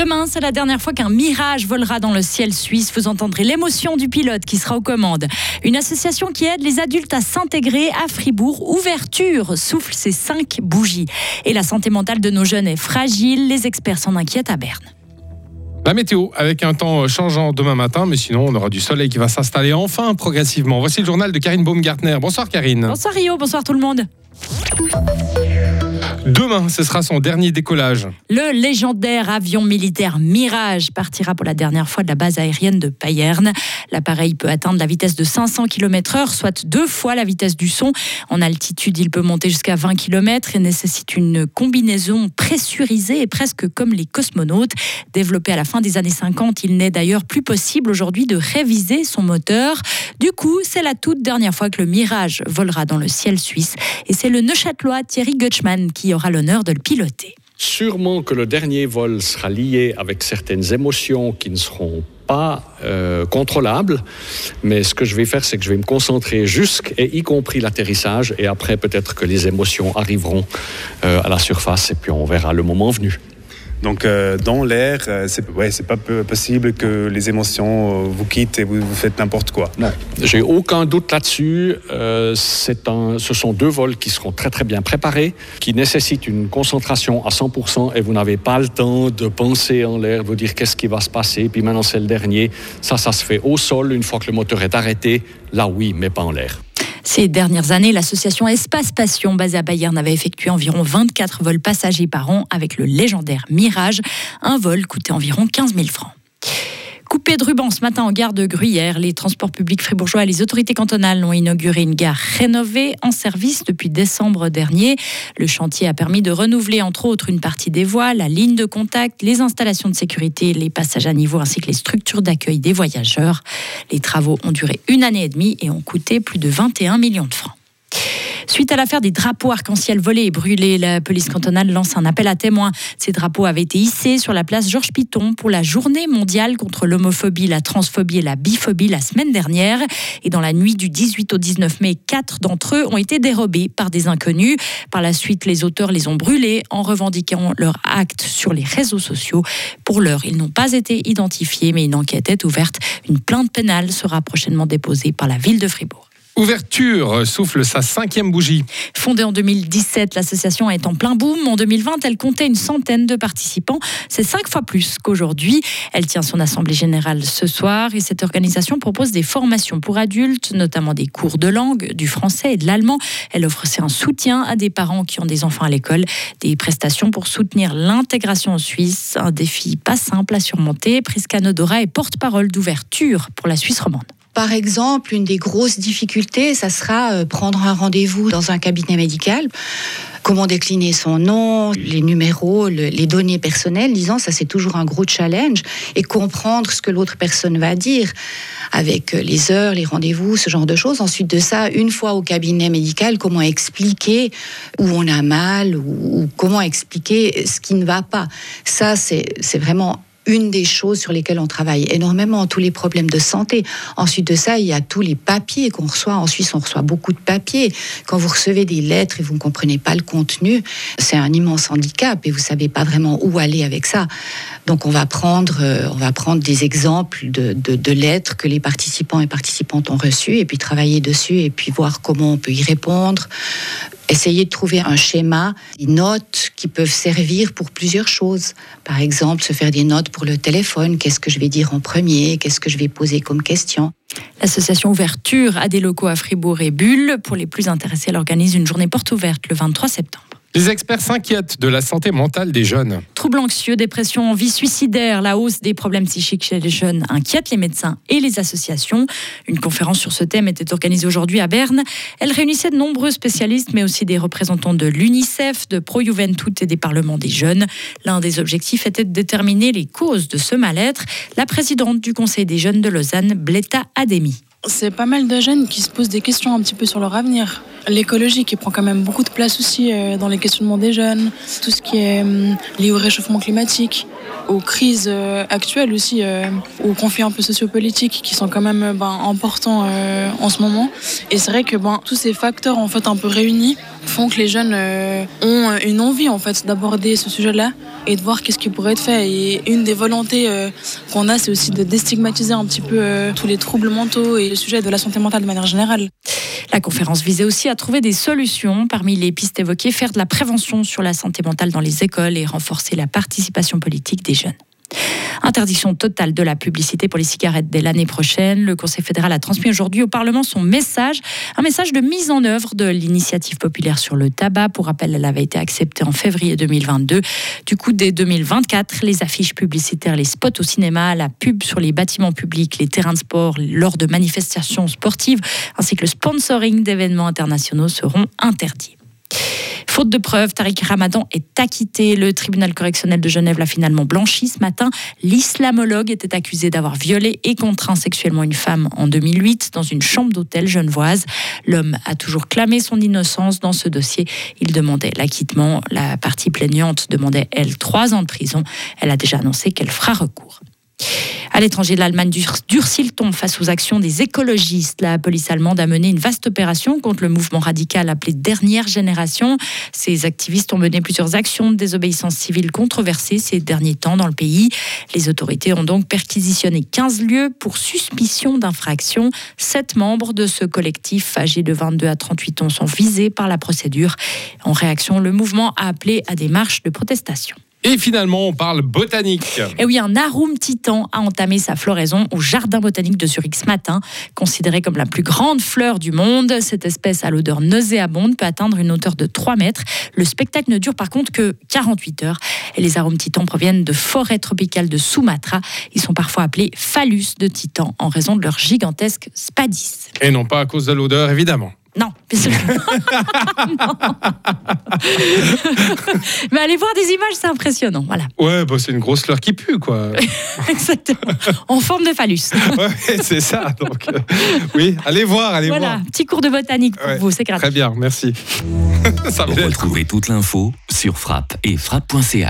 Demain, c'est la dernière fois qu'un Mirage volera dans le ciel suisse. Vous entendrez l'émotion du pilote qui sera aux commandes. Une association qui aide les adultes à s'intégrer à Fribourg. Ouverture souffle ses cinq bougies. Et la santé mentale de nos jeunes est fragile. Les experts s'en inquiètent à Berne. La météo avec un temps changeant demain matin, mais sinon on aura du soleil qui va s'installer enfin progressivement. Voici le journal de Karine Baumgartner. Bonsoir Karine. Bonsoir Rio, bonsoir tout le monde. Demain, ce sera son dernier décollage. Le légendaire avion militaire Mirage partira pour la dernière fois de la base aérienne de Payerne. L'appareil peut atteindre la vitesse de 500 km/h, soit deux fois la vitesse du son. En altitude, il peut monter jusqu'à 20 km et nécessite une combinaison pressurisée et presque comme les cosmonautes. Développé à la fin des années 50, il n'est d'ailleurs plus possible aujourd'hui de réviser son moteur. Du coup, c'est la toute dernière fois que le Mirage volera dans le ciel suisse. Et c'est le Neuchâtelois Thierry Gutschmann qui aura l'honneur de le piloter. Sûrement que le dernier vol sera lié avec certaines émotions qui ne seront pas euh, contrôlables, mais ce que je vais faire, c'est que je vais me concentrer jusqu'à y compris l'atterrissage, et après peut-être que les émotions arriveront euh, à la surface, et puis on verra le moment venu. Donc euh, dans l'air, euh, c'est ouais, c'est pas possible que les émotions euh, vous quittent et vous, vous faites n'importe quoi. Non, j'ai aucun doute là-dessus. Euh, c'est un, ce sont deux vols qui seront très très bien préparés, qui nécessitent une concentration à 100% et vous n'avez pas le temps de penser en l'air, de vous dire qu'est-ce qui va se passer. Puis maintenant c'est le dernier. Ça, ça se fait au sol une fois que le moteur est arrêté. Là oui, mais pas en l'air. Ces dernières années, l'association Espace Passion, basée à Bayern, avait effectué environ 24 vols passagers par an avec le légendaire Mirage. Un vol coûtait environ 15 000 francs. Coupé de ruban ce matin en gare de Gruyère, les transports publics fribourgeois et les autorités cantonales ont inauguré une gare rénovée en service depuis décembre dernier. Le chantier a permis de renouveler entre autres une partie des voies, la ligne de contact, les installations de sécurité, les passages à niveau ainsi que les structures d'accueil des voyageurs. Les travaux ont duré une année et demie et ont coûté plus de 21 millions de francs. Suite à l'affaire des drapeaux arc-en-ciel volés et brûlés, la police cantonale lance un appel à témoins. Ces drapeaux avaient été hissés sur la place Georges Piton pour la journée mondiale contre l'homophobie, la transphobie et la biphobie la semaine dernière. Et dans la nuit du 18 au 19 mai, quatre d'entre eux ont été dérobés par des inconnus. Par la suite, les auteurs les ont brûlés en revendiquant leur acte sur les réseaux sociaux. Pour l'heure, ils n'ont pas été identifiés, mais une enquête est ouverte. Une plainte pénale sera prochainement déposée par la ville de Fribourg. Ouverture souffle sa cinquième bougie. Fondée en 2017, l'association est en plein boom. En 2020, elle comptait une centaine de participants. C'est cinq fois plus qu'aujourd'hui. Elle tient son assemblée générale ce soir et cette organisation propose des formations pour adultes, notamment des cours de langue, du français et de l'allemand. Elle offre aussi un soutien à des parents qui ont des enfants à l'école, des prestations pour soutenir l'intégration en Suisse, un défi pas simple à surmonter. Prisca Nodora est porte-parole d'ouverture pour la Suisse romande. Par exemple, une des grosses difficultés, ça sera euh, prendre un rendez-vous dans un cabinet médical. Comment décliner son nom, les numéros, le- les données personnelles, disons, ça c'est toujours un gros challenge. Et comprendre ce que l'autre personne va dire avec euh, les heures, les rendez-vous, ce genre de choses. Ensuite de ça, une fois au cabinet médical, comment expliquer où on a mal ou, ou comment expliquer ce qui ne va pas. Ça, c'est vraiment une des choses sur lesquelles on travaille énormément, tous les problèmes de santé. Ensuite de ça, il y a tous les papiers qu'on reçoit. En Suisse, on reçoit beaucoup de papiers. Quand vous recevez des lettres et vous ne comprenez pas le contenu, c'est un immense handicap et vous savez pas vraiment où aller avec ça. Donc, on va prendre, euh, on va prendre des exemples de, de- de lettres que les participants et participantes ont reçues et puis travailler dessus et puis voir comment on peut y répondre essayer de trouver un schéma, des notes qui peuvent servir pour plusieurs choses. Par exemple, se faire des notes pour le téléphone, qu'est-ce que je vais dire en premier, qu'est-ce que je vais poser comme question? L'association Ouverture a des locaux à Fribourg et Bulle. Pour les plus intéressés, elle organise une journée porte ouverte le 23 septembre. Les experts s'inquiètent de la santé mentale des jeunes. Troubles anxieux, dépression, envie suicidaire, la hausse des problèmes psychiques chez les jeunes inquiète les médecins et les associations. Une conférence sur ce thème était organisée aujourd'hui à Berne. Elle réunissait de nombreux spécialistes, mais aussi des représentants de l'UNICEF, de Pro Juventud et des parlements des jeunes. L'un des objectifs était de déterminer les causes de ce mal-être. La présidente du Conseil des jeunes de Lausanne, Bleta Ademi. C'est pas mal de jeunes qui se posent des questions un petit peu sur leur avenir. L'écologie qui prend quand même beaucoup de place aussi euh, dans les questionnements des jeunes, tout ce qui est hum, lié au réchauffement climatique, aux crises euh, actuelles aussi, euh, aux conflits un peu sociopolitiques qui sont quand même ben, importants en ce moment. Et c'est vrai que ben, tous ces facteurs en fait un peu réunis font que les jeunes ont une envie en fait d'aborder ce sujet-là et de voir qu'est-ce qui pourrait être fait. Et une des volontés qu'on a, c'est aussi de déstigmatiser un petit peu tous les troubles mentaux et le sujet de la santé mentale de manière générale. La conférence visait aussi à trouver des solutions. Parmi les pistes évoquées, faire de la prévention sur la santé mentale dans les écoles et renforcer la participation politique des jeunes. Interdiction totale de la publicité pour les cigarettes dès l'année prochaine. Le Conseil fédéral a transmis aujourd'hui au Parlement son message, un message de mise en œuvre de l'initiative populaire sur le tabac. Pour rappel, elle avait été acceptée en février 2022. Du coup, dès 2024, les affiches publicitaires, les spots au cinéma, la pub sur les bâtiments publics, les terrains de sport lors de manifestations sportives, ainsi que le sponsoring d'événements internationaux seront interdits. Faute de preuves, Tariq Ramadan est acquitté. Le tribunal correctionnel de Genève l'a finalement blanchi ce matin. L'islamologue était accusé d'avoir violé et contraint sexuellement une femme en 2008 dans une chambre d'hôtel genevoise. L'homme a toujours clamé son innocence dans ce dossier. Il demandait l'acquittement. La partie plaignante demandait, elle, trois ans de prison. Elle a déjà annoncé qu'elle fera recours. À l'étranger, l'Allemagne durcit le ton face aux actions des écologistes. La police allemande a mené une vaste opération contre le mouvement radical appelé Dernière Génération. Ces activistes ont mené plusieurs actions de désobéissance civile controversées ces derniers temps dans le pays. Les autorités ont donc perquisitionné 15 lieux pour suspicion d'infraction. Sept membres de ce collectif, âgés de 22 à 38 ans, sont visés par la procédure. En réaction, le mouvement a appelé à des marches de protestation. Et finalement, on parle botanique. Et oui, un arum titan a entamé sa floraison au jardin botanique de Zurich ce matin. Considérée comme la plus grande fleur du monde, cette espèce à l'odeur nauséabonde peut atteindre une hauteur de 3 mètres. Le spectacle ne dure par contre que 48 heures. Et les arômes titans proviennent de forêts tropicales de Sumatra. Ils sont parfois appelés phallus de titan en raison de leur gigantesque spadis. Et non pas à cause de l'odeur, évidemment. Non, Mais allez voir des images, c'est impressionnant. Voilà. Ouais, bah, c'est une grosse fleur qui pue, quoi. Exactement. En forme de phallus. ouais, c'est ça. Donc, euh, oui, allez voir, allez voilà, voir. petit cours de botanique pour vous, c'est gratuit. Très bien, merci. ça Retrouvez toute l'info sur frappe et frappe.ch.